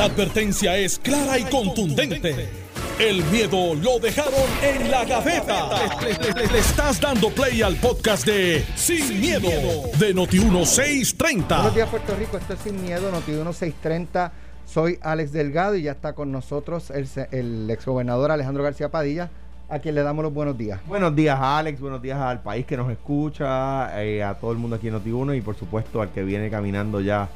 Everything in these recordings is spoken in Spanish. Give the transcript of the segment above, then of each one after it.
La advertencia es clara y contundente. El miedo lo dejaron en la gaveta. Le, estás dando play al podcast de Sin, miedo, de Noti1630. Buenos días, Puerto Rico. Esto es Sin Miedo, Noti1630. Soy Alex Delgado y ya está con nosotros el, el exgobernador Alejandro García Padilla a quien le damos los buenos días. Buenos días, Alex. Buenos días al país que nos escucha, eh, a todo el mundo aquí en Noti1 y por supuesto al que viene caminando ya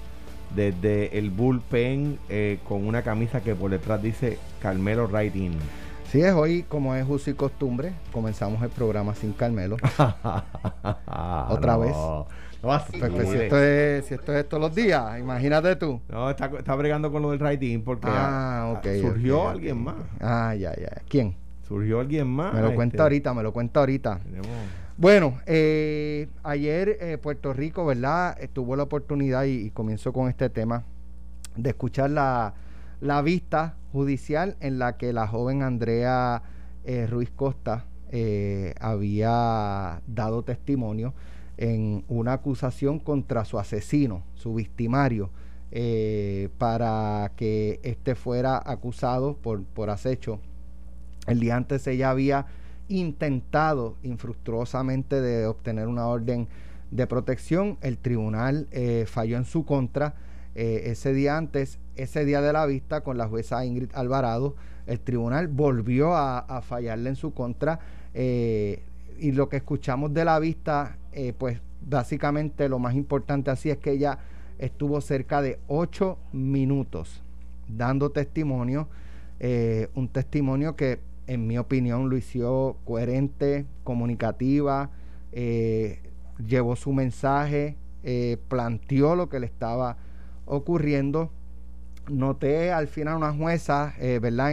desde el bullpen eh, con una camisa que por detrás dice Carmelo Right In. Sí, es hoy, como es uso y costumbre, comenzamos el programa sin Carmelo. Otra vez. Pues, pues, si, esto es, si esto es todos los días, imagínate tú. No, está, está bregando con lo del writing porque ah, surgió alguien más. Ah, ya, ya. ¿Quién? Surgió alguien más. Me lo cuenta este. ahorita, me lo cuenta ahorita. Bueno, eh, ayer eh, Puerto Rico, ¿verdad? Eh, tuvo la oportunidad, y, comienzo con este tema, de escuchar la, la, vista judicial en la que la joven Andrea Ruiz Costa había dado testimonio en una acusación contra su asesino, su victimario, para que éste fuera acusado por, por acecho el día antes ella había intentado infructuosamente de obtener una orden de protección. El tribunal eh, falló en su contra. Eh, ese día antes, ese día de la vista con la jueza Ingrid Alvarado, el tribunal volvió a, fallarle en su contra. Eh, y lo que escuchamos de la vista, pues básicamente lo más importante así es que ella estuvo cerca de ocho minutos dando testimonio. un testimonio que en mi opinión, hizo coherente, comunicativa, eh, llevó su mensaje, eh, planteó lo que le estaba ocurriendo. Noté al final una jueza, eh, ¿verdad?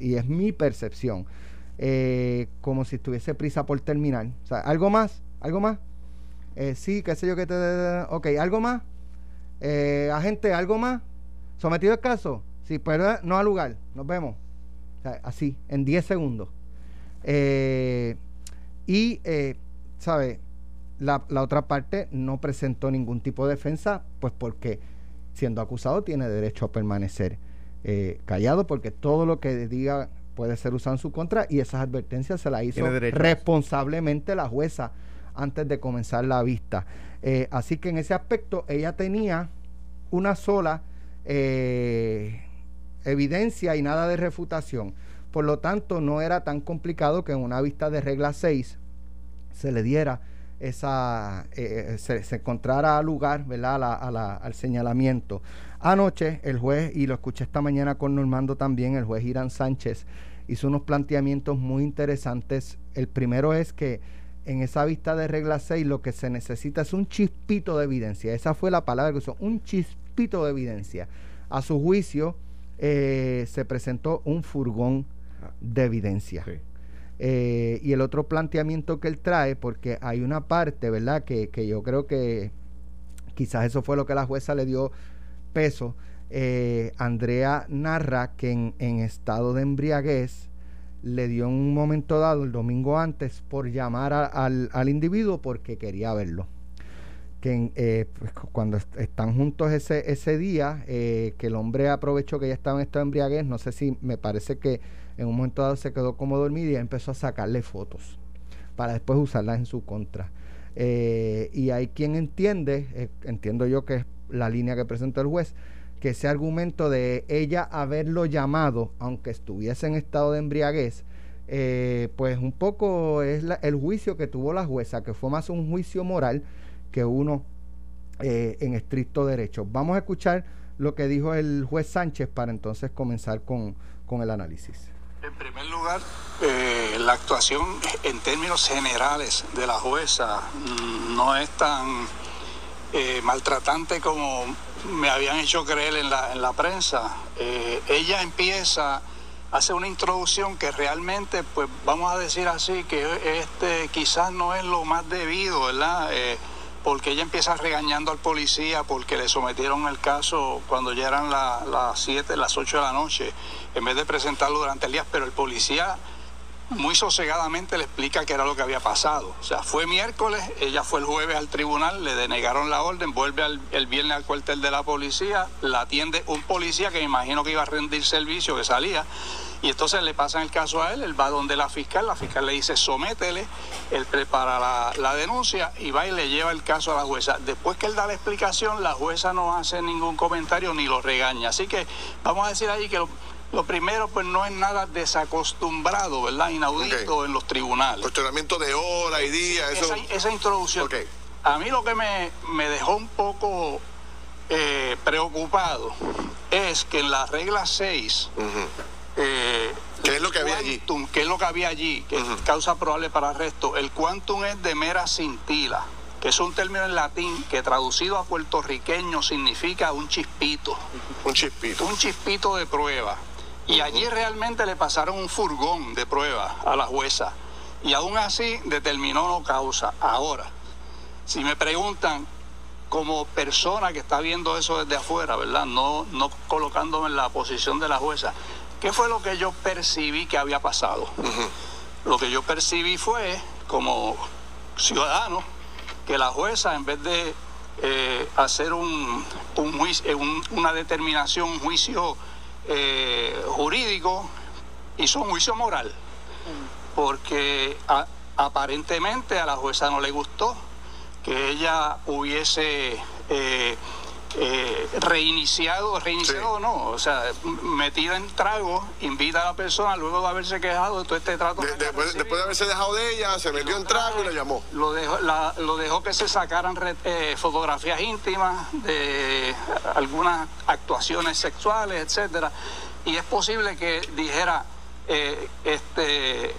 y es mi percepción, como si estuviese prisa por terminar. ¿algo más? ¿Algo más? sí, qué sé yo que te... Ok, ¿algo más? agente, ¿algo más? ¿Sometido el caso? Sí, pero no al lugar. Nos vemos así, en 10 segundos. Eh, y, eh, ¿sabe? La, otra parte no presentó ningún tipo de defensa, pues porque siendo acusado tiene derecho a permanecer eh, callado, porque todo lo que diga puede ser usado en su contra y esas advertencias se las hizo responsablemente la jueza antes de comenzar la vista. así que en ese aspecto ella tenía una sola evidencia y nada de refutación. Por lo tanto, no era tan complicado que en una vista de regla 6 se le diera esa, eh, eh, se, encontrara lugar ¿verdad? al señalamiento. Anoche el juez, y lo escuché esta mañana con Normando también, el juez Irán Sánchez hizo unos planteamientos muy interesantes. El primero es que en esa vista de regla 6 lo que se necesita es un chispito de evidencia. Esa fue la palabra que usó, un chispito de evidencia. A su juicio, eh, se presentó un furgón de evidencia. Eh, y el otro planteamiento que él trae, porque hay una parte, ¿verdad?, que, yo creo que quizás eso fue lo que la jueza le dio peso. Eh, Andrea narra que en, estado de embriaguez le dio en un momento dado, el domingo antes, por llamar al, al individuo porque quería verlo que eh, pues, cuando están juntos ese, ese día, eh, que el hombre aprovechó que ya estaba en estado de embriaguez, no sé si me parece que en un momento dado se quedó como dormido y empezó a sacarle fotos para después usarlas en su contra. Eh, y hay quien entiende, entiendo yo que es la línea que presentó el juez, que ese argumento de ella haberlo llamado, aunque estuviese en estado de embriaguez, pues un poco es el juicio que tuvo la jueza, que fue más un juicio moral que uno eh, en estricto derecho. Vamos a escuchar lo que dijo el juez Sánchez para entonces comenzar con, con el análisis. En primer lugar, eh, la actuación en términos generales de la jueza mm, no es tan eh, maltratante como me habían hecho creer en la, en la prensa. ella empieza, hace una introducción que realmente, pues vamos a decir así, que este quizás no es lo más debido, ¿verdad? Porque ella empieza regañando al policía porque le sometieron el caso cuando ya eran las 7, las 8 de la noche, en vez de presentarlo durante el día, pero el policía muy sosegadamente le explica qué era lo que había pasado. O sea, fue miércoles, ella fue el jueves al tribunal, le denegaron la orden, vuelve el viernes al cuartel de la policía, la atiende un policía que me imagino que iba a rendir servicio, que salía, y entonces le pasan el caso a él, él va donde la fiscal, la fiscal le dice sométele, él prepara la, denuncia y va y le lleva el caso a la jueza. Después que él da la explicación, la jueza no hace ningún comentario ni lo regaña. Así que vamos a decir ahí que lo, primero pues no es nada desacostumbrado, ¿verdad? Inaudito en los tribunales. Cuestionamiento de hora y día, eso. Esa, introducción. A mí lo que me, dejó un poco eh, preocupado es que en la regla 6 eh, ¿Qué es lo que había allí? ¿Qué es lo que había allí? Que causa probable para arresto. El quantum es de mera cintila, que es un término en latín que traducido a puertorriqueño significa un chispito. Un chispito. Un chispito de prueba. Y allí realmente le pasaron un furgón de prueba a la jueza. Y aún así determinó no causa. Ahora, si me preguntan, como persona que está viendo eso desde afuera, ¿verdad? No, no colocándome en la posición de la jueza ¿Qué fue lo que yo percibí que había pasado? Lo que yo percibí fue, como ciudadano, que la jueza, en vez de eh, hacer un, juicio, eh, una determinación, un juicio eh, jurídico, hizo un juicio moral. Porque aparentemente a la jueza no le gustó que ella hubiese eh, reiniciado, reiniciado o no, o sea, metida en trago, invita a la persona luego de haberse quejado de todo este trato. después, de haberse dejado de ella, se metió en trago y la llamó. Lo dejó, lo dejó que se sacaran eh, fotografías íntimas de algunas actuaciones sexuales, etcétera, y es posible que dijera, eh, este,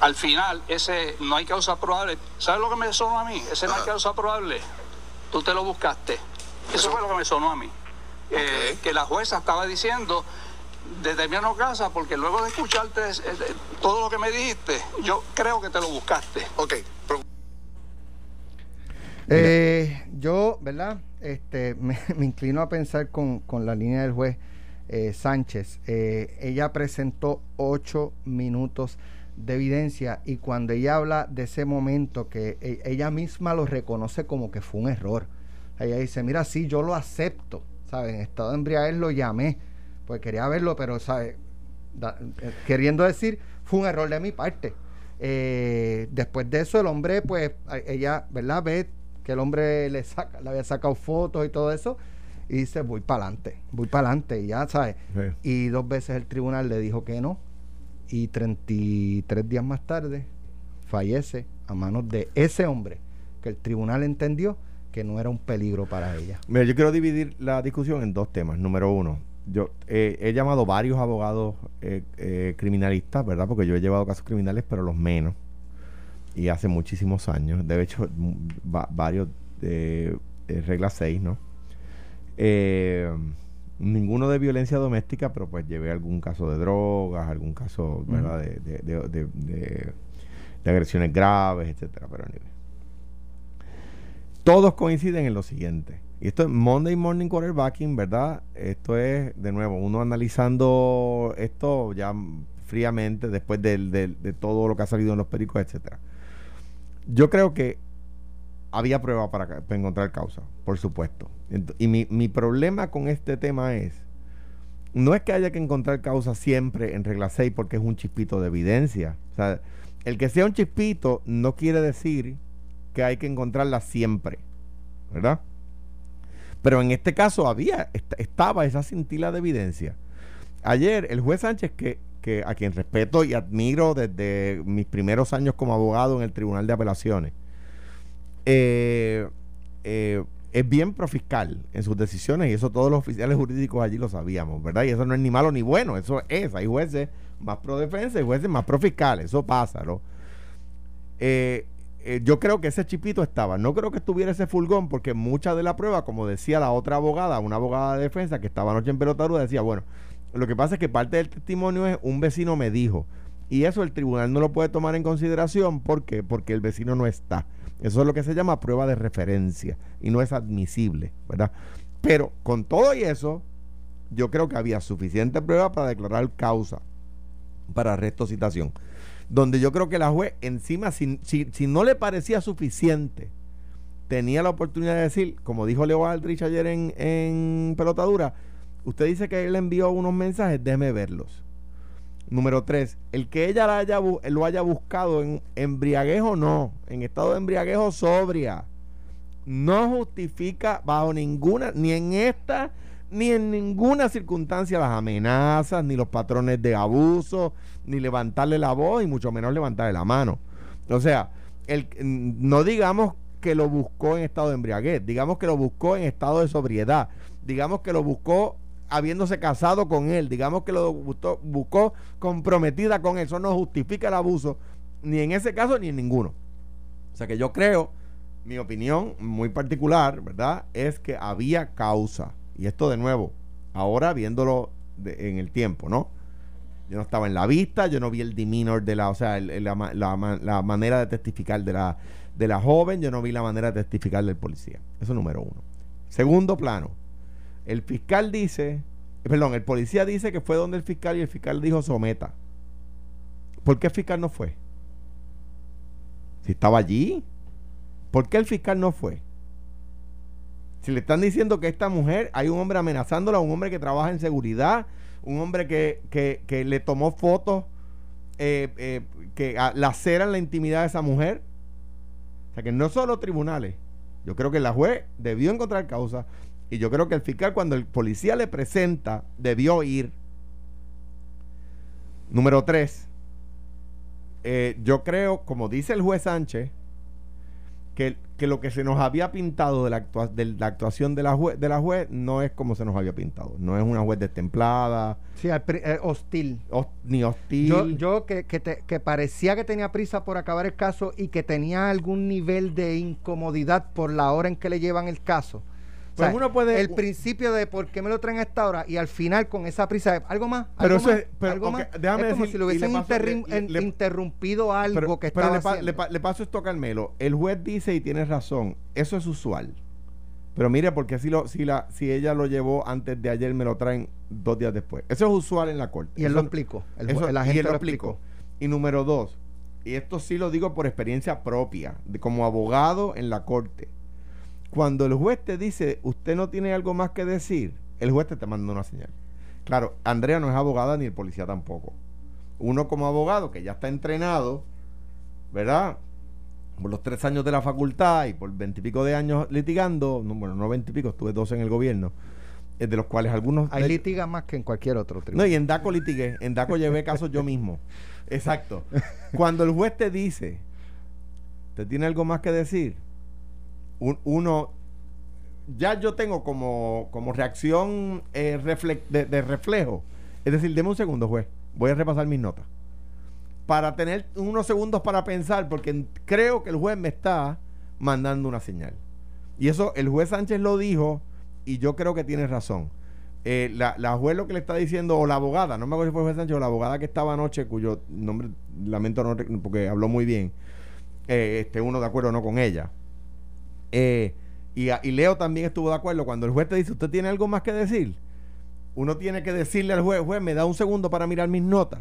al final, ese no hay causa probable. ¿Sabes lo que me sonó a mí? Ese no hay causa probable. Tú te lo buscaste. Eso fue lo que me sonó a mí. Eh, que la jueza estaba diciendo, determino casa, porque luego de escucharte eh, todo lo que me dijiste, yo creo que te lo buscaste. Ok. Eh, yo, ¿verdad? Este, me, inclino a pensar con, con, la línea del juez Sánchez. ella presentó ocho minutos de evidencia y cuando ella habla de ese momento que ella misma lo reconoce como que fue un error ella dice, mira, sí, yo lo acepto, ¿sabes? En estado de embriaguez lo llamé, pues quería verlo, pero, ¿sabes? Eh, queriendo decir, fue un error de mi parte. Eh, después de eso, el hombre, pues, ella, ¿verdad? Ve que el hombre le, saca, le había sacado fotos y todo eso, y dice, voy para adelante, voy para adelante, y ya, ¿sabes? Y dos veces el tribunal le dijo que no, y 33 días más tarde fallece a manos de ese hombre que el tribunal entendió que no era un peligro para ella. Mira, yo quiero dividir la discusión en dos temas. Número uno, yo eh, he llamado varios abogados eh, eh, criminalistas, ¿verdad? Porque yo he llevado casos criminales, pero los menos. Y hace muchísimos años. De hecho, varios de regla 6, ¿no? ninguno de violencia doméstica, pero pues llevé algún caso de drogas, algún caso, ¿verdad? de, de, de, agresiones graves, etcétera. Pero todos coinciden en lo siguiente. Y esto es Monday Morning Quarterbacking, ¿verdad? Esto es, de nuevo, uno analizando esto ya fríamente después de, todo lo que ha salido en los pericos, etcétera. Yo creo que había prueba para, encontrar causa, por supuesto. Y mi, mi, problema con este tema es, no es que haya que encontrar causa siempre en regla 6 porque es un chispito de evidencia. O sea, el que sea un chispito no quiere decir que hay que encontrarla siempre, ¿verdad? Pero en este caso había, estaba esa cintila de evidencia. Ayer el juez Sánchez, que, a quien respeto y admiro desde mis primeros años como abogado en el Tribunal de Apelaciones, eh, eh, es bien profiscal en sus decisiones y eso todos los oficiales jurídicos allí lo sabíamos, ¿verdad? Y eso no es ni malo ni bueno, eso es, hay jueces más pro defensa y jueces más pro eso pasa, ¿no? Eh, eh, yo creo que ese chipito estaba. No creo que estuviera ese fulgón, porque mucha de la prueba, como decía la otra abogada, una abogada de defensa que estaba anoche en pelotaru, decía, bueno, lo que pasa es que parte del testimonio es un vecino me dijo. Y eso el tribunal no lo puede tomar en consideración. ¿Por qué? Porque el vecino no está. Eso es lo que se llama prueba de referencia y no es admisible, ¿verdad? Pero con todo y eso, yo creo que había suficiente prueba para declarar causa para arresto citación. Donde yo creo que la juez encima, si, si, no le parecía suficiente, tenía la oportunidad de decir, como dijo Leo Aldrich ayer en, en Pelotadura, usted dice que él envió unos mensajes, déjeme verlos. Número tres, el que ella haya, lo haya buscado en embriaguejo no, en estado de embriaguejo sobria, no justifica bajo ninguna, ni en esta, ni en ninguna circunstancia las amenazas, ni los patrones de abuso, ni levantarle la voz, y mucho menos levantarle la mano. O sea, el, no digamos que lo buscó en estado de embriaguez, digamos que lo buscó en estado de sobriedad, digamos que lo buscó habiéndose casado con él, digamos que lo buscó, comprometida con él, eso no justifica el abuso, ni en ese caso ni en ninguno. O sea que yo creo, mi opinión muy particular, ¿verdad? Es que había causa. Y esto de nuevo, ahora viéndolo en el tiempo, ¿no? Yo no estaba en la vista, yo no vi el demeanor de la, o sea, la, la, manera de testificar de la, de la joven, yo no vi la manera de testificar del policía. Eso número uno. Segundo plano, el fiscal dice, perdón, el policía dice que fue donde el fiscal y el fiscal dijo someta. ¿Por qué el fiscal no fue? Si estaba allí, ¿por qué el fiscal no fue? Si le están diciendo que esta mujer, hay un hombre amenazándola, un hombre que trabaja en seguridad, un hombre que, que, le tomó fotos eh, eh, que laceran la intimidad de esa mujer. O sea que no solo tribunales. Yo creo que la juez debió encontrar causa, y yo creo que el fiscal, cuando el policía le presenta, debió ir. Número tres, eh, yo creo, como dice el juez Sánchez, que, lo que se nos había pintado de la, actuación de la, juez, de la juez no es como se nos había pintado. No es una juez destemplada. Sí, eh, hostil. ni hostil. Yo, yo que, que parecía que tenía prisa por acabar el caso y que tenía algún nivel de incomodidad por la hora en que le llevan el caso pues uno puede. El principio de por qué me lo traen a esta hora y al final con esa prisa, algo más. Pero eso es. Pero, Déjame como si le hubiesen interrumpido algo que estaba le, le, paso esto a Carmelo. El juez dice y tiene razón. Eso es usual. Pero mire, porque si, lo, si, la, si ella lo llevó antes de ayer, me lo traen dos días después. Eso es usual en la corte. Y él lo explicó. El, y él lo explicó. Y número dos, y esto sí lo digo por experiencia propia, de, como abogado en la corte cuando el juez te dice, usted no tiene algo más que decir, el juez te, manda una señal. Claro, Andrea no es abogada ni el policía tampoco. Uno como abogado que ya está entrenado, ¿verdad? Por los tres años de la facultad y por veintipico de años litigando, no, bueno, no veintipico, estuve dos en el gobierno, eh, de los cuales algunos... Hay litiga más que en cualquier otro tribunal. No, y en DACO litigué, en DACO llevé casos yo mismo. Exacto. Cuando el juez te dice, ¿te tiene algo más que decir? Uno, ya yo tengo como, como reacción eh, de, reflejo. Es decir, deme un segundo, juez. Voy a repasar mis notas. Para tener unos segundos para pensar, porque creo que el juez me está mandando una señal. Y eso el juez Sánchez lo dijo y yo creo que tiene razón. Eh, la, la, juez lo que le está diciendo, o la abogada, no me acuerdo si fue el juez Sánchez o la abogada que estaba anoche, cuyo nombre lamento no porque habló muy bien, eh, este uno de acuerdo no con ella eh, y, Leo también estuvo de acuerdo. Cuando el juez te dice, ¿usted tiene algo más que decir? Uno tiene que decirle al juez, juez, me da un segundo para mirar mis notas.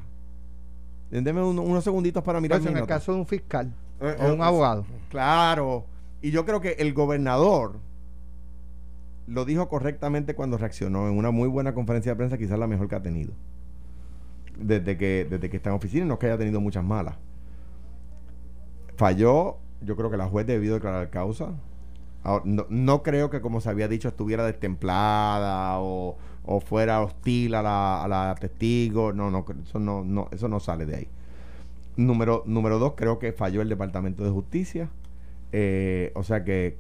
Deme unos segunditos para mirar pues mis en el caso de un fiscal eh, o un eh, abogado. Claro. Y yo creo que el gobernador lo dijo correctamente cuando reaccionó en una muy buena conferencia de prensa, quizás la mejor que ha tenido. Desde que, desde que está en oficina, no es que haya tenido muchas malas. Falló, yo creo que la juez debió declarar causa no, creo que, como se había dicho, estuviera destemplada o, fuera hostil a la, a la, testigo. No, no, eso no, no, eso no sale de ahí. Número, número dos, creo que falló el Departamento de Justicia. Eh, o sea que,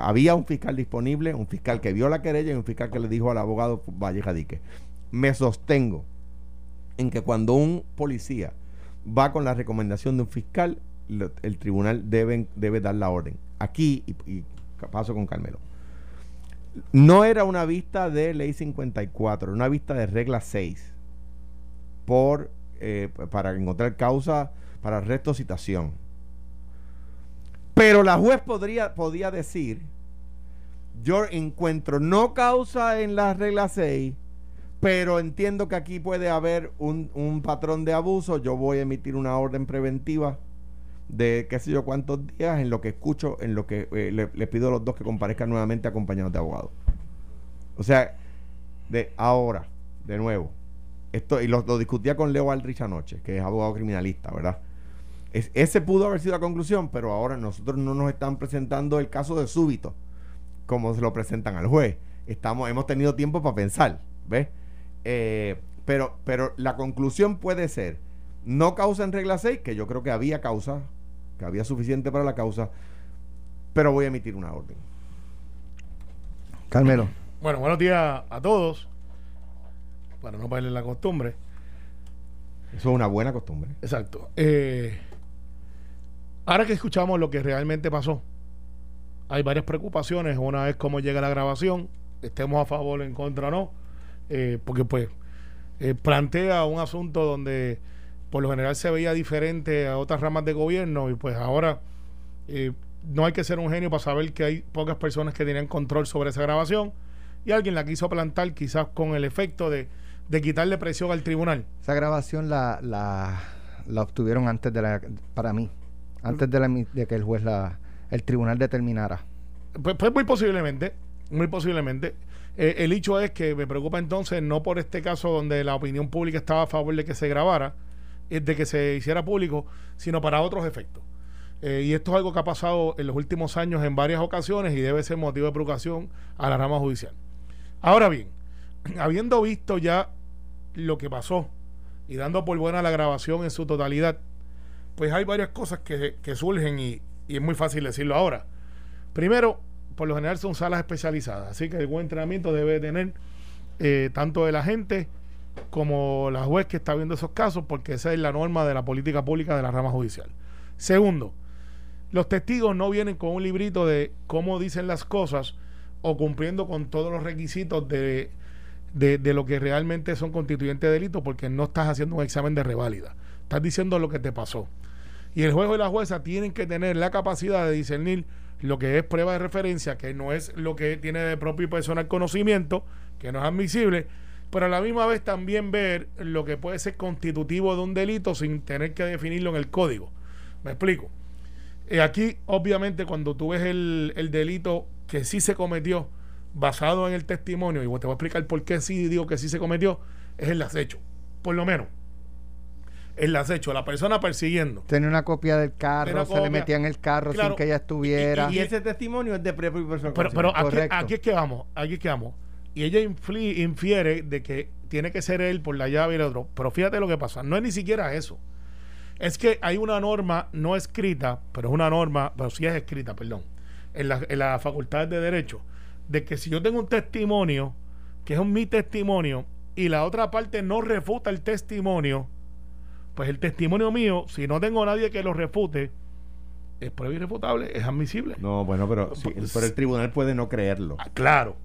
había un fiscal disponible, un fiscal que vio la querella y un fiscal que le dijo al abogado Valle Jadique. Me sostengo en que cuando un policía va con la recomendación de un fiscal, el tribunal debe, debe dar la orden aquí, y, paso con Carmelo, no era una vista de ley 54, era una vista de regla 6 por, eh, para encontrar causa para arresto o citación. Pero la juez podría, podía decir, yo encuentro no causa en la regla 6, pero entiendo que aquí puede haber un, un patrón de abuso. Yo voy a emitir una orden preventiva de qué sé yo cuántos días en lo que escucho, en lo que eh, le, pido a los dos que comparezcan nuevamente acompañados de abogados. O sea, de ahora, de nuevo, esto, y lo, discutía con Leo Aldrich anoche, que es abogado criminalista, ¿verdad? Es- ese pudo haber sido la conclusión, pero ahora nosotros no nos están presentando el caso de súbito, como se lo presentan al juez. Estamos, hemos tenido tiempo para pensar, ¿ves? Eh, pero, pero la conclusión puede ser, no causa en regla 6, que yo creo que había causa, que había suficiente para la causa, pero voy a emitir una orden. Carmelo. Bueno, buenos días a todos. Para no perder la costumbre. Eso es una buena costumbre. Exacto. Eh, ahora que escuchamos lo que realmente pasó, hay varias preocupaciones. Una es cómo llega la grabación, estemos a favor o en contra o no, eh, porque pues eh, plantea un asunto donde por lo general se veía diferente a otras ramas de gobierno y pues ahora eh, no hay que ser un genio para saber que hay pocas personas que tenían control sobre esa grabación y alguien la quiso plantar quizás con el efecto de, de quitarle presión al tribunal. Esa grabación la, la, la obtuvieron antes de la, para mí, antes de, la, de que el juez la, el tribunal determinara. Pues, pues muy posiblemente, muy posiblemente. Eh, el hecho es que me preocupa entonces no por este caso donde la opinión pública estaba a favor de que se grabara, de que se hiciera público, sino para otros efectos. Eh, y esto es algo que ha pasado en los últimos años en varias ocasiones y debe ser motivo de preocupación a la rama judicial. Ahora bien, habiendo visto ya lo que pasó y dando por buena la grabación en su totalidad, pues hay varias cosas que, surgen y, es muy fácil decirlo ahora. Primero, por lo general son salas especializadas, así que el buen entrenamiento debe tener eh, tanto el agente como la juez que está viendo esos casos, porque esa es la norma de la política pública de la rama judicial. Segundo, los testigos no vienen con un librito de cómo dicen las cosas o cumpliendo con todos los requisitos de, de, lo que realmente son constituyentes de delito, porque no estás haciendo un examen de reválida. Estás diciendo lo que te pasó. Y el juez y la jueza tienen que tener la capacidad de discernir lo que es prueba de referencia, que no es lo que tiene de propio y personal conocimiento, que no es admisible, pero a la misma vez también ver lo que puede ser constitutivo de un delito sin tener que definirlo en el código. Me explico. Eh, aquí, obviamente, cuando tú ves el, el delito que sí se cometió basado en el testimonio, y te voy a explicar por qué sí digo que sí se cometió, es el acecho, por lo menos. El acecho, la persona persiguiendo. Tenía una copia del carro, se le metía en el carro Claro. sin que ella estuviera. Y ese testimonio es de propio y personal Pero, pero aquí, aquí es que vamos, aquí es que vamos. Y ella infiere de que tiene que ser él por la llave y el otro. Pero fíjate lo que pasa. No es ni siquiera eso. Es que hay una norma no escrita, pero es una norma, pero sí es escrita, perdón, en la, en la facultad de Derecho, de que si yo tengo un testimonio, que es un mi testimonio, y la otra parte no refuta el testimonio, pues el testimonio mío, si no tengo nadie que lo refute, es prueba irrefutable, es admisible. No, bueno, pero, sí, Pues- pero el tribunal puede no creerlo. Ah, claro,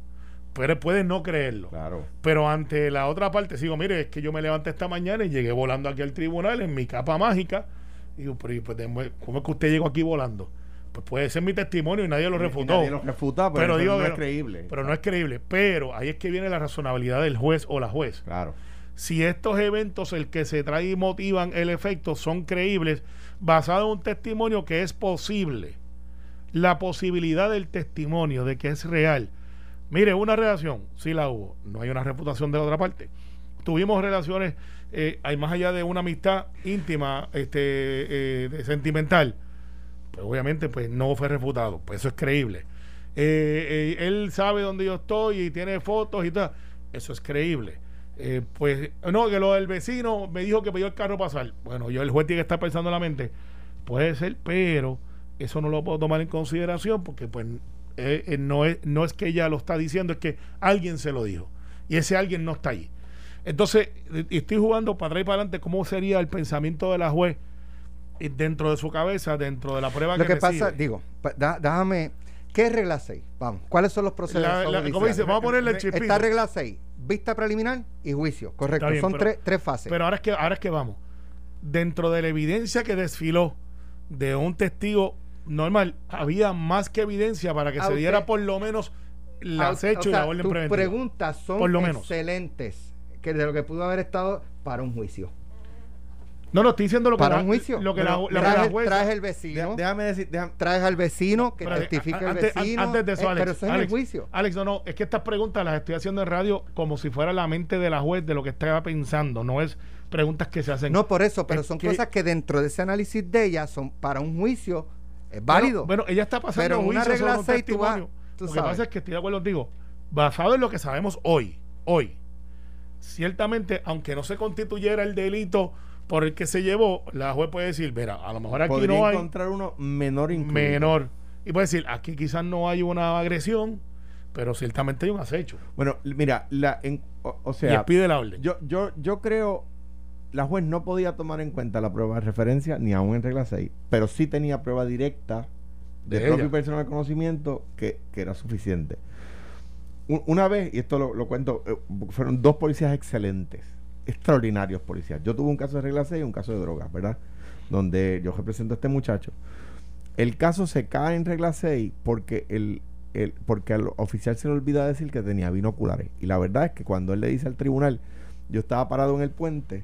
pero puedes no creerlo. Claro. Pero ante la otra parte, sigo, mire, es que yo me levanté esta mañana y llegué volando aquí al tribunal en mi capa mágica. Y digo, pero ¿y pues, ¿cómo es que usted llegó aquí volando? Pues puede ser mi testimonio y nadie lo Y refutó. nadie lo refuta, pero, Pero pero digo no es creíble. Pero no es creíble. Pero ahí es que viene la razonabilidad del juez o la juez. Claro. Si estos eventos, el que se trae y motivan el efecto, son creíbles, basado en un testimonio que es posible, la posibilidad del testimonio de que es real. Mire, una relación, sí la hubo, no hay una reputación de la otra parte. Tuvimos relaciones, eh, hay más allá de una amistad íntima, este, eh, sentimental, pues obviamente pues no fue refutado, pues eso es creíble. Eh, eh, él sabe dónde yo estoy y tiene fotos y tal, eso es creíble. Eh, pues no, que lo del vecino me dijo que pidió el carro pasar. Bueno, yo el juez tiene que estar pensando en la mente, puede ser, pero eso no lo puedo tomar en consideración porque pues eh, eh, no, es, no es que ella lo está diciendo, es que alguien se lo dijo y ese alguien no está ahí. Entonces, eh, estoy jugando para atrás y para adelante cómo sería el pensamiento de la juez dentro de su cabeza, dentro de la prueba Lo que, que pasa, recibe. digo, da- déjame. ¿Qué es regla 6? Vamos. ¿Cuáles son los ¿cómo judiciales? dice? Vamos a ponerle el chispito. Está regla 6. Vista preliminar y juicio. Correcto. Bien, son pero- tres, tres fases. Pero ahora es que ahora es que vamos. Dentro de la evidencia que desfiló de un testigo normal, había más que evidencia para que se usted- diera por lo menos el acecho o sea, y la orden tus preventiva. preguntas son Por lo menos. excelentes. que de lo que pudo haber estado para un juicio. No, no, estoy diciendo lo que Para la, un juicio. Lo que la, lo que la traes, jueza- traes el vecino, déjame decir, déjame- traes al vecino que Pero, testifique a- el antes, vecino. antes de eso, eh, Alex, pero eso es en el Alex, juicio. Alex, no, no, es que estas preguntas las estoy haciendo en radio como si fuera la mente de la juez de lo que estaba pensando, no es preguntas que se hacen. No por eso, pero Es son que- cosas que dentro de ese análisis de ella son para un juicio es válido. Bueno, ella está pasando Pero una regla sobre un seis tú vas- testimonio. tú Lo que sabes. pasa es que estoy de acuerdo contigo. Basado en lo que sabemos hoy, hoy, ciertamente, aunque no se constituyera el delito por el que se llevó, la juez puede decir, mira, a lo mejor aquí no hay encontrar uno menor incluido. menor. Y puede decir, aquí quizás no hay una agresión, pero ciertamente hay un acecho. Bueno, mira, la, en- o, o y sea, pide la orden. yo, yo, yo creo la juez no podía tomar en cuenta la prueba de referencia ni aún en regla 6, pero sí tenía prueba directa de, De propio personal conocimiento que, que era suficiente. Una vez, y esto lo, lo cuento, eh, fueron dos policías excelentes, extraordinarios policías. Yo tuve un caso de regla 6 y un caso de drogas, ¿verdad? Donde yo represento a este muchacho. El caso se cae en regla 6 porque el, el- porque al oficial se le olvida decir que tenía binoculares. Y la verdad es que cuando él le dice al tribunal, yo estaba parado en el puente,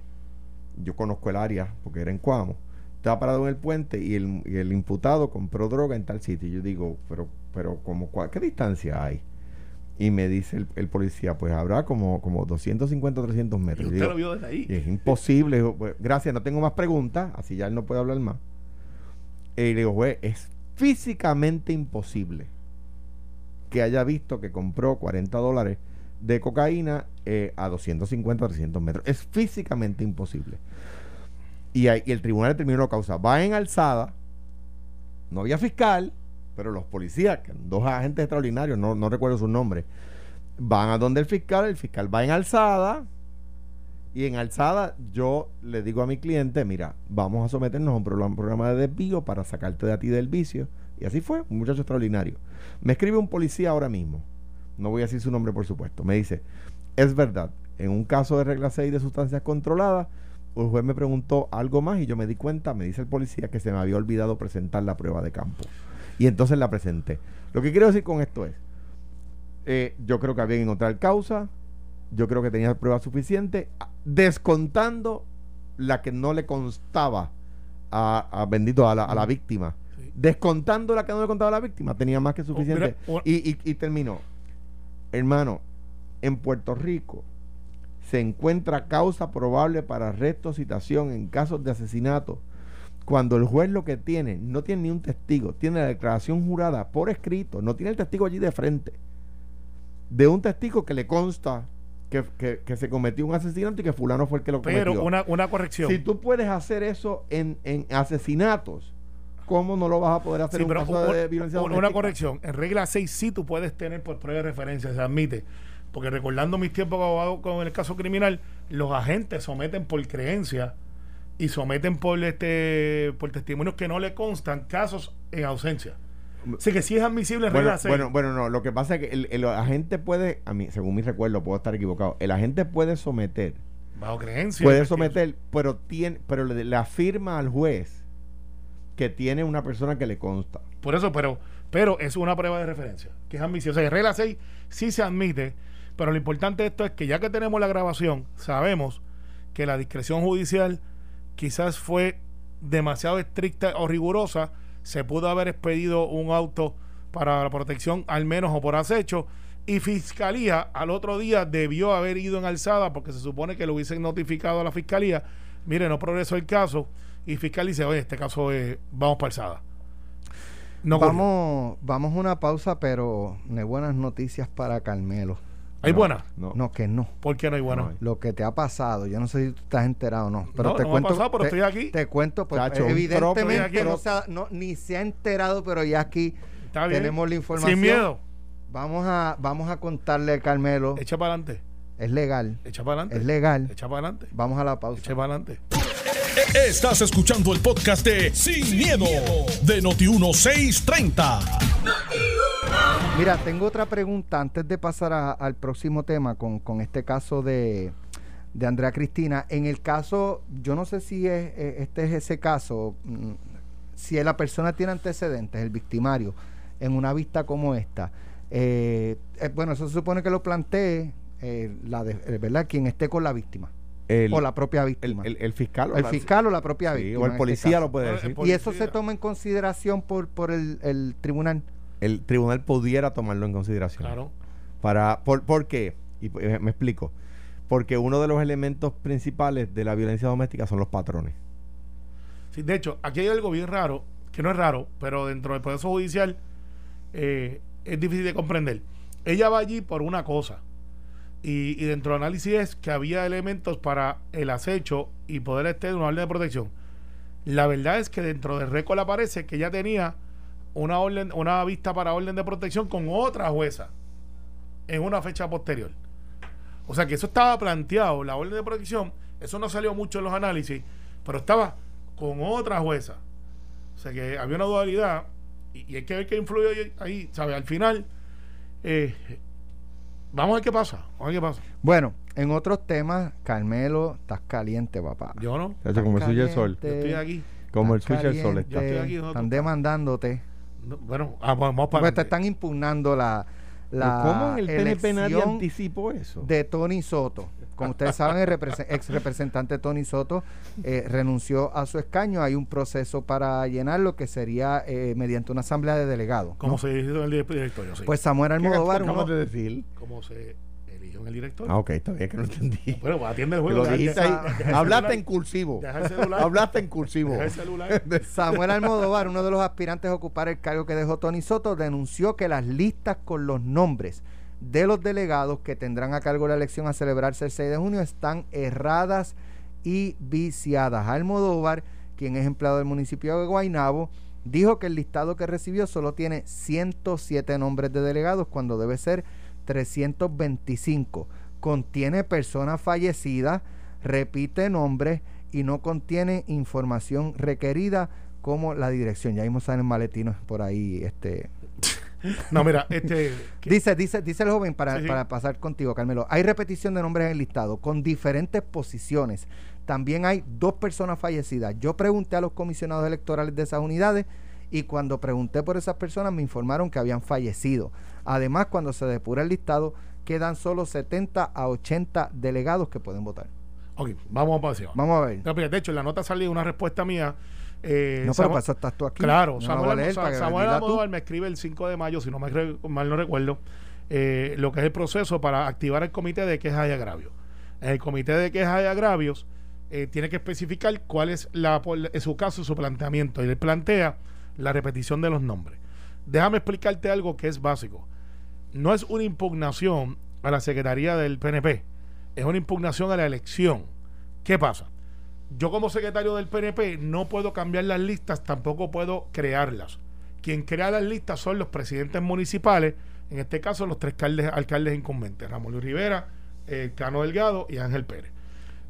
yo conozco el área porque era en Cuamo, estaba parado en el puente y el, y el imputado compró droga en tal sitio. Y yo digo, pero, pero como, ¿qué distancia hay? Y me dice el, el policía, pues habrá como, como 250 o 300 y metros. Y usted digo, lo vio desde ahí. y es imposible. Digo, pues, gracias, no tengo más preguntas, así ya él no puede hablar más. Eh, Y le digo, juez, es físicamente imposible que haya visto que compró 40 dólares de cocaína eh, a 250 o 300 metros. Es físicamente imposible. Y, el tribunal determinó la causa. Va en alzada, no había fiscal, pero los policías, dos agentes extraordinarios, no, recuerdo su nombre, van a donde el fiscal, el fiscal va en alzada, y en alzada yo le digo a mi cliente, mira, vamos a someternos a un programa, programa de desvío para sacarte de a ti del vicio. Y así fue, un muchacho extraordinario. Me escribe un policía ahora mismo, no voy a decir su nombre por supuesto, me dice, es verdad, en un caso de regla 6 de sustancias controladas, el juez me preguntó algo más y yo me di cuenta, me dice el policía, que se me había olvidado presentar la prueba de campo. Y entonces la presenté. Lo que quiero decir con esto es, eh, yo creo que había que encontrar causa, yo creo que tenía prueba suficiente, descontando la que no le constaba a, a- bendito a la, a la víctima. Sí. Descontando la que no le contaba a la víctima, tenía más que suficiente. mira, o- y, y, y terminó. Hermano, en Puerto Rico se encuentra causa probable para arresto o citación en casos de asesinato cuando el juez lo que tiene, no tiene ni un testigo, tiene la declaración jurada por escrito, no tiene el testigo allí de frente, de un testigo que le consta que, que- que se cometió un asesinato y que fulano fue el que lo cometió. pero una, una corrección. si tú puedes hacer eso en, en asesinatos, ¿cómo no lo vas a poder hacer Sí, en un pero caso un- de violencia un- una doméstica? corrección. En regla 6 sí tú puedes tener por prueba de referencia, se admite. Porque recordando mis tiempos como abogado con el caso criminal, los agentes someten por creencia y someten por este por testimonios que no le constan casos en ausencia. Así que sí es admisible en Bueno, regla 6. bueno, bueno, no, lo que pasa es que el, el agente puede, a mí, según mi recuerdo, puedo estar equivocado, el agente puede someter, bajo creencia. puede someter, pero tiene, pero le, le afirma al juez que tiene una persona que le consta. Por eso, pero, pero es una prueba de referencia, que es admisible. O sea, regla 6 sí se admite, pero lo importante de esto es que ya que tenemos la grabación, sabemos que la discreción judicial quizás fue demasiado estricta o rigurosa, se pudo haber expedido un auto para la protección al menos o por acecho y fiscalía al otro día debió haber ido en alzada porque se supone que lo hubiesen notificado a la fiscalía mire no progresó el caso y fiscal dice oye este caso es vamos para alzada no vamos, vamos a una pausa, pero no hay buenas noticias para Carmelo. hay No, buena No. No, que no. ¿por qué no hay buena? No hay. Lo que te ha pasado, yo no sé si tú estás enterado o no, pero No, te no me ha cuento. pasado, pero te, estoy aquí. Te cuento, pues Chacho, un evidentemente propio- no se ha- no, ni se ha enterado, pero ya aquí tenemos la información. sin miedo Vamos a, vamos a contarle a Carmelo, echa para adelante es legal, echa para adelante es legal. echa para adelante Vamos a la pausa. echa para adelante Estás escuchando el podcast de Sin, miedo, de Noti1630. Mira, tengo otra pregunta antes de pasar a- al próximo tema con, con este caso de, de Andrea Cristina. En el caso, yo no sé si es, eh, este es ese caso, mm, si la persona tiene antecedentes, el victimario, en una vista como esta. Eh, eh, bueno, eso se supone que lo plantee eh, la de, eh, ¿verdad? quien esté con la víctima El, o la propia víctima. el- el fiscal o el la- fiscal o la propia sí, víctima. o el este policía lo puede decir. Y eso se toma en consideración por, por el, el tribunal. El tribunal pudiera tomarlo en consideración. Claro. Para, por, ¿Por qué? Y eh, me explico. Porque uno de los elementos principales de la violencia doméstica son los patrones. Sí, de hecho, aquí hay algo bien raro, que no es raro, pero dentro del proceso judicial eh, es difícil de comprender. Ella va allí por una cosa. Y, y dentro del análisis es que había elementos para el acecho y poder este una orden de protección. La verdad es que dentro del récord aparece que ella tenía una orden, una vista para orden de protección con otra jueza en una fecha posterior. O sea que eso estaba planteado, la orden de protección, eso no salió mucho en los análisis, pero estaba con otra jueza. O sea que había una dualidad y, y hay que ver qué influye ahí- ¿sabes? Al final, eh, vamos a ver qué pasa, vamos a ver qué pasa. Bueno, en otros temas, Carmelo, estás caliente, papá. Yo no, Chacho, como el suyo el sol. yo estoy aquí. Como el Estás suyo el sol está. Yo estoy aquí, nosotros. Están demandándote. No, bueno, ah, vamos para Porque te están impugnando la, la ¿Cómo en el PNP nadie elección anticipó eso? de Tony Soto. Como ustedes saben, el represe- ex representante Tony Soto eh, renunció a su escaño. Hay un proceso para llenarlo que sería eh, mediante una asamblea de delegados. Como ¿no? se eligió en el di- directorio, sí. Pues Samuel ¿Qué Almodóvar, uno, de decir? se eligió en el directorio. Ah, ok, está bien que no entendí. Bueno, pues atiende el juego. lo dijiste ahí. Hablaste en cursivo. Deja el celular. Hablaste en cursivo. Deja el celular. Samuel Almodóvar, uno de los aspirantes a ocupar el cargo que dejó Tony Soto, denunció que las listas con los nombres de los delegados que tendrán a cargo la elección a celebrarse el 6 de junio están erradas y viciadas. Almodóvar, quien es empleado del municipio de Guaynabo, dijo que el listado que recibió solo tiene 107 nombres de delegados cuando debe ser 325. Contiene personas fallecidas, repite nombres y no contiene información requerida como la dirección. Ya vimos en maletinos por ahí. Este. No, mira, este. Dice, dice, dice el joven, para, Sí, sí. para pasar contigo, Carmelo. Hay repetición de nombres en el listado con diferentes posiciones. También hay dos personas fallecidas. Yo pregunté a los comisionados electorales de esas unidades y cuando pregunté por esas personas me informaron que habían fallecido. Además, cuando se depura el listado, quedan solo 70 a 80 delegados que pueden votar. Ok, vamos para encima. Vamos a ver. De hecho, en la nota salió una respuesta mía. Eh, No, pero Samuel- eso estás tú aquí. Claro, no Samuel, Samuel. Almodóvar me escribe el 5 de mayo, si no me mal no recuerdo, eh, lo que es el proceso para activar el comité de quejas y agravios. En el comité de quejas y agravios eh, tiene que especificar cuál es la, su caso su planteamiento y él plantea la repetición de los nombres. Déjame explicarte algo que es básico. No es una impugnación a la Secretaría del PNP, es una impugnación a la elección. ¿Qué pasa? Yo como secretario del PNP no puedo cambiar las listas, tampoco puedo crearlas. Quien crea las listas son los presidentes municipales, en este caso los tres alcaldes, alcaldes incumbentes, Ramón Luis Rivera, eh, Cano Delgado y Ángel Pérez.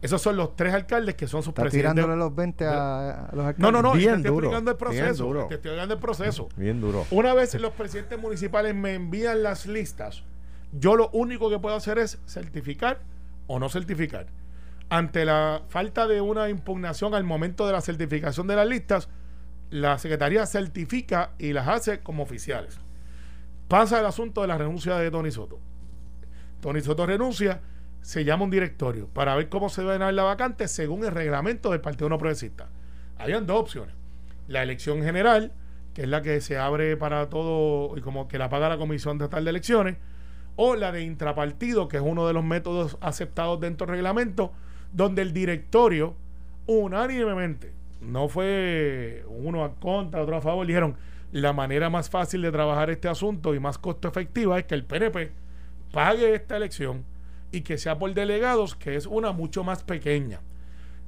Esos son los tres alcaldes que son sus Está presidentes. tirándole los 20 a, a los alcaldes. No, no, no, Bien te estoy explicando el bien proceso. duro. Te estoy explicando el proceso. Bien duro. Una vez los presidentes municipales me envían las listas, yo lo único que puedo hacer es certificar o no certificar. Ante la falta de una impugnación al momento de la certificación de las listas, la Secretaría certifica y las hace como oficiales. Pasa el asunto de la renuncia de Tony Soto. Tony Soto renuncia, se llama un directorio para ver cómo se va a llenar la vacante según el reglamento del Partido No Progresista. Habían dos opciones. La elección general, que es la que se abre para todo y como que la paga la Comisión Estatal de Elecciones, o la de intrapartido, que es uno de los métodos aceptados dentro del reglamento, donde el directorio unánimemente, no fue uno a contra, otro a favor, dijeron, la manera más fácil de trabajar este asunto y más costo efectiva es que el PNP pague esta elección y que sea por delegados, que es una mucho más pequeña.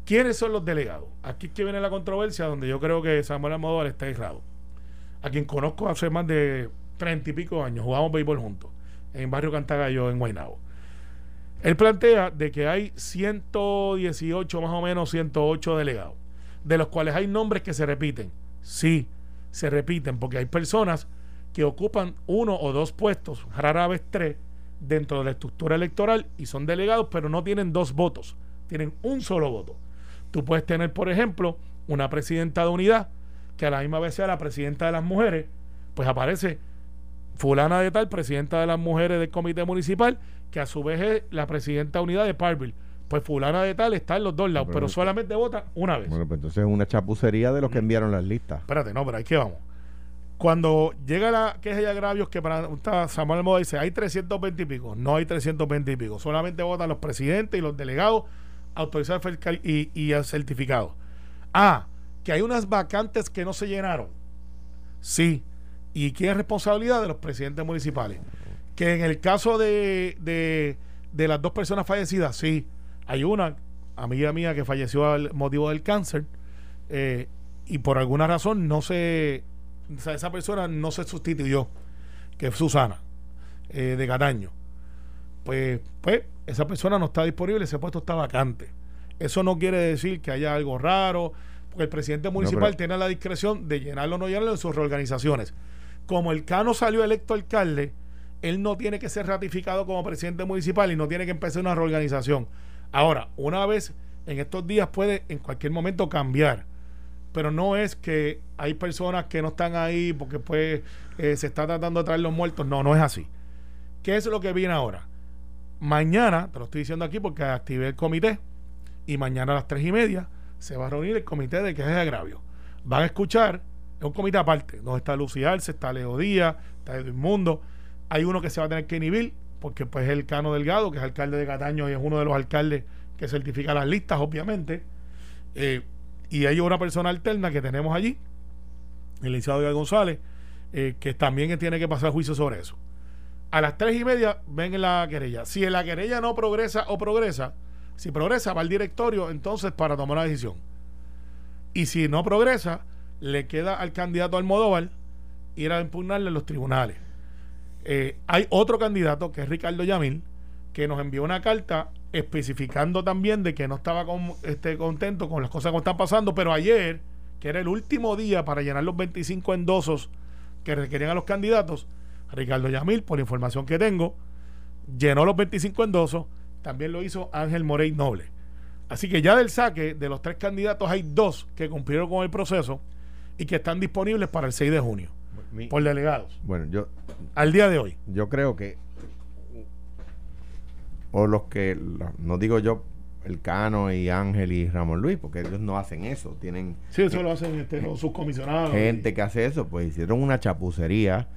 ¿Quiénes son los delegados? Aquí es que viene la controversia donde yo creo que Samuel Almodóvar está errado. A quien conozco hace más de treinta y pico años, jugamos béisbol juntos en Barrio Cantagallo, en Guaynabo. Él plantea de que hay 118, más o menos 108 delegados, de los cuales hay nombres que se repiten. Sí, se repiten, porque hay personas que ocupan uno o dos puestos, rara vez tres, dentro de la estructura electoral y son delegados, pero no tienen dos votos, tienen un solo voto. Tú puedes tener, por ejemplo, una presidenta de unidad que a la misma vez sea la presidenta de las mujeres, pues aparece fulana de tal, presidenta de las mujeres del comité municipal, que a su vez es la presidenta unidad de Parville. Pues fulana de tal está en los dos lados, Pero- pero solamente vota una vez. Bueno, pues entonces es una chapucería de los que enviaron las listas. Espérate, no, pero ahí que vamos. Cuando llega la queja y agravios que para está Samuel Moda dice, hay 320 y pico. No hay 320 y pico. Solamente votan los presidentes y los delegados autorizados fiscal y, y el certificado. Ah, que hay unas vacantes que no se llenaron. Sí. ¿Y quién es responsabilidad de los presidentes municipales? Que en el caso de, de, de las dos personas fallecidas, sí. Hay una amiga mía que falleció al motivo del cáncer eh, y por alguna razón no se o sea, esa persona no se sustituyó que es Susana eh, de Cataño pues pues esa persona no está disponible ese puesto está vacante eso no quiere decir que haya algo raro porque el presidente municipal tiene la discreción de llenarlo o no llenarlo en sus reorganizaciones como el Cano salió electo alcalde él no tiene que ser ratificado como presidente municipal y no tiene que empezar una reorganización ahora una vez en estos días puede en cualquier momento cambiar pero no es que hay personas que no están ahí porque pues eh, se está tratando de traer los muertos. No, no es así. ¿Qué es lo que viene ahora? Mañana, te lo estoy diciendo aquí porque activé el comité y mañana a las tres y media se va a reunir el comité de quejas de agravio. Van a escuchar, es un comité aparte, donde está Lucía Arce, está Leo Díaz, está Edwin Mundo. Hay uno que se va a tener que inhibir porque pues es el Cano Delgado, que es alcalde de Cataño y es uno de los alcaldes que certifica las listas, obviamente. Eh, y hay una persona alterna que tenemos allí, el licenciado González, eh, que también tiene que pasar juicio sobre eso. A las tres y media ven la querella. Si la querella no progresa o progresa, si progresa va al directorio entonces para tomar una decisión. Y si no progresa, le queda al candidato Almodóvar ir a impugnarle en los tribunales. Eh, hay otro candidato que es Ricardo Yamil, que nos envió una carta especificando también de que no estaba este, contento con las cosas que están pasando, pero ayer, que era el último día para llenar los 25 endosos que requerían a los candidatos, Ricardo Yamil, por la información que tengo, llenó los 25 endosos, también lo hizo Ángel Morey Noble. Así que ya del saque de los tres candidatos hay dos que cumplieron con el proceso y que están disponibles para el 6 de junio Mi- por delegados, Bueno, yo, al día de hoy. yo creo que o los que no digo yo el Cano y Ángel y Ramón Luis porque ellos no hacen eso tienen Sí, eso lo hacen este, los subcomisionados. gente que hace eso pues hicieron una chapucería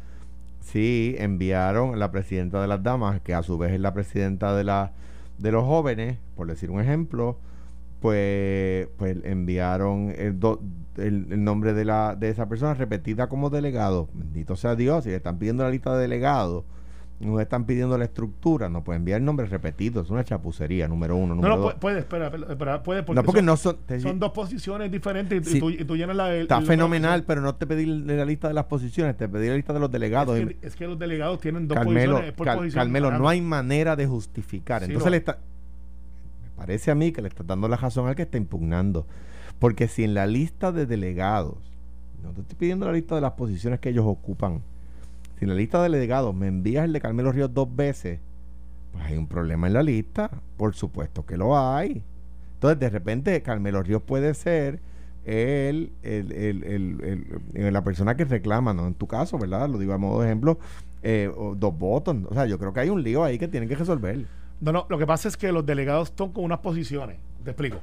sí enviaron la presidenta de las damas que a su vez es la presidenta de la de los jóvenes por decir un ejemplo pues pues enviaron el, do- el, el nombre de la de esa persona repetida como delegado bendito sea Dios si le están pidiendo la lista de delegados no le están pidiendo la estructura no puede enviar nombres repetidos es una chapucería número uno No, número no, dos. pu- puede, espera, espera, puede porque, no porque son, no son te- son dos posiciones diferentes y, Sí. y tú, y tú llenas la... el- Está el- fenomenal, pero no te pedí la lista de las posiciones, te pedí la lista de los delegados. Es que, es que los delegados tienen dos Carmelo, posiciones por Cal-. Carmelo, no hay manera de justificar. Sí, Entonces le está, parece a mí que le está dando la razón al que está impugnando. Porque si en la lista de delegados, no te estoy pidiendo la lista de las posiciones que ellos ocupan, si en la lista de delegados me envías el de Carmelo Ríos dos veces, pues hay un problema en la lista. Por supuesto que lo hay. Entonces, de repente, Carmelo Ríos puede ser el, el, el- la persona que reclama, ¿no? En tu caso, ¿verdad? Lo digo a modo de ejemplo, eh, dos votos. O sea, yo creo que hay un lío ahí que tienen que resolver. No, no, lo que pasa es que los delegados están con unas posiciones. Te explico.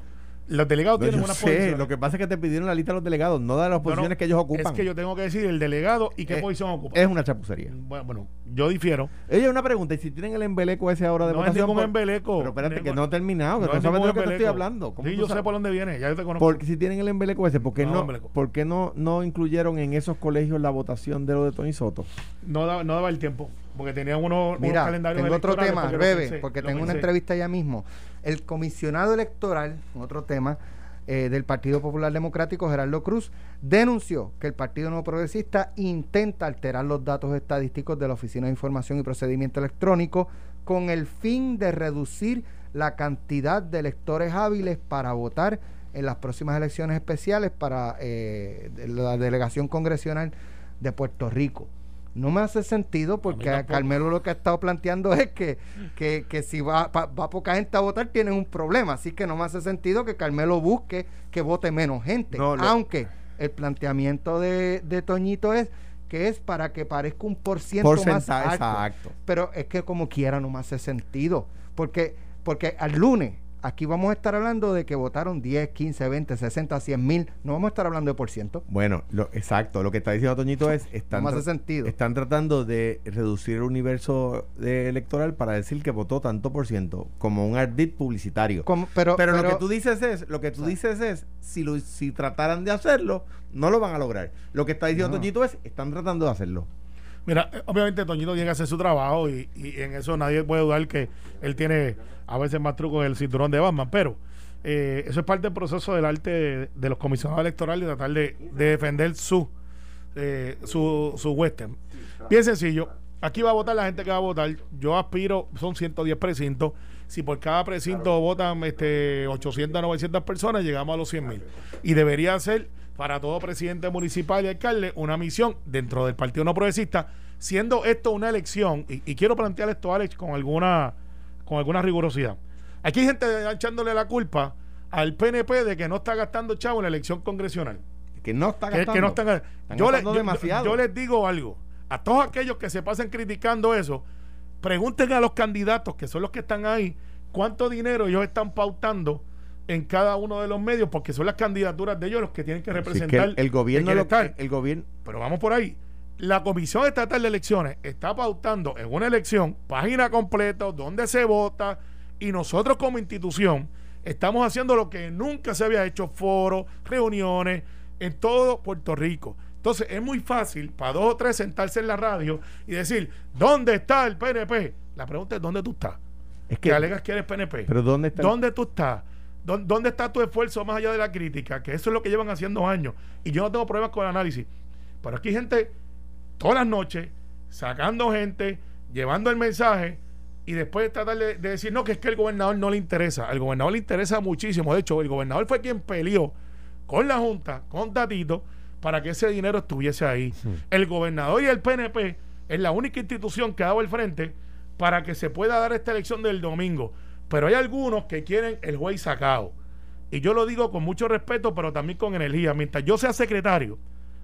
Los delegados No, tienen unas sé, posiciones. lo que pasa es que te pidieron la lista de los delegados, no de las No, no, posiciones que ellos ocupan. Es que yo tengo que decir el delegado y qué Eh, posición ocupa. Es una chapucería. Bueno, bueno, yo difiero. Oye, una pregunta, ¿y si tienen el embeleco ese ahora de No es votación? ningún por- embeleco. Pero espérate, que Ningún- no he terminado, que no no, es sabes de ningún lo que te estoy hablando. ¿Cómo Sí, yo sé sabes? por dónde viene, ya yo te conozco. Porque si tienen el embeleco ese, ¿por qué, No, no. ¿por qué no, no incluyeron en esos colegios la votación de lo de Tony Soto? no, daba, no daba el tiempo, porque tenían unos, unos Mira, calendarios tengo otro tema, porque breve, pensé, porque tengo una entrevista ya mismo. El comisionado electoral, otro tema, eh, del Partido Popular Democrático, Gerardo Cruz, denunció que el Partido Nuevo Progresista intenta alterar los datos estadísticos de la Oficina de Información y Procedimiento Electrónico con el fin de reducir la cantidad de electores hábiles para votar en las próximas elecciones especiales para eh, la delegación congresional de Puerto Rico. No me hace sentido porque a. Carmelo lo que ha estado planteando es que, que, que si va, pa- va poca gente a votar tienen un problema. Así que no me hace sentido que Carmelo busque que vote menos gente. No, lo- Aunque el planteamiento de, de Toñito es que es para que parezca un por ciento más Porcentaje, alto. exacto. Pero es que como quiera no me hace sentido. Porque, porque al lunes aquí vamos a estar hablando de que votaron 10, 15, 20, 60, 100 mil. No vamos a estar hablando de por ciento. Bueno, lo, exacto. Lo que está diciendo Toñito es están, No hace sentido. están tratando de reducir el universo de electoral para decir que votó tanto por ciento, como un ardid publicitario. Como- pero, pero, lo que tú dices es, lo que tú dices es, si lo, si trataran de hacerlo, no lo van a lograr. Lo que está diciendo No. Toñito es, están tratando de hacerlo. Mira, eh, obviamente Toñito tiene que hacer su trabajo y, y en eso nadie puede dudar que él tiene a veces más trucos en el cinturón de Batman, pero eh, eso es parte del proceso del arte de, de los comisionados electorales de tratar de, de defender su, eh, su, su western. Bien sencillo, aquí va a votar la gente que va a votar. Yo aspiro, son 110 precintos. Si por cada precinto votan este, 800, 900 personas, llegamos a los 100 mil. Y debería ser para todo presidente municipal y alcalde una misión dentro del Partido No Progresista, siendo esto una elección, y, y quiero plantear esto, Alex, con alguna, con alguna rigurosidad. Aquí hay gente echándole la culpa al PNP de que no está gastando chavo en la elección congresional Que no está gastando. que no están Están yo, gastando demasiado. yo les digo algo a todos aquellos que se pasen criticando eso pregunten a los candidatos que son los que están ahí cuánto dinero ellos están pautando en cada uno de los medios porque son las candidaturas de ellos los que tienen que Sí, que representar el, el gobierno el lo, bienestar. el gobierno pero vamos por ahí la Comisión Estatal de Elecciones está pautando en una elección página completa donde se vota y nosotros como institución estamos haciendo lo que nunca se había hecho, foros, reuniones en todo Puerto Rico. Entonces es muy fácil para dos o tres sentarse en la radio y decir, ¿dónde está el PNP? La pregunta es, ¿dónde tú estás? es Que alegas que eres PNP. pero dónde está ¿Dónde tú estás? ¿Dó- ¿Dónde está tu esfuerzo más allá de la crítica? Que eso es lo que llevan haciendo años. Y yo no tengo problemas con el análisis. Pero aquí hay gente todas las noches sacando gente, llevando el mensaje y después tratar de, de decir, no, que es que el gobernador no le interesa. Al gobernador le interesa muchísimo. De hecho, el gobernador fue quien peleó con la Junta, con Tatito, para que ese dinero estuviese ahí. El gobernador y el PNP es la única institución que ha dado el frente para que se pueda dar esta elección del domingo. Pero hay algunos que quieren el juez sacado. Y yo lo digo con mucho respeto, pero también con energía. Mientras yo sea secretario,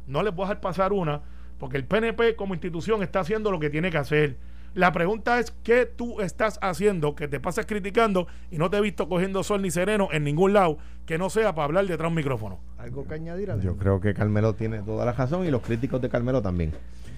no les voy a dejar pasar una, porque el PNP como institución está haciendo lo que tiene que hacer. La pregunta es, ¿qué tú estás haciendo que te pasas criticando y no te he visto cogiendo sol ni sereno en ningún lado que no sea para hablar detrás de un micrófono? ¿Algo que añadir? yo creo que Carmelo tiene toda la razón y los críticos de Carmelo también.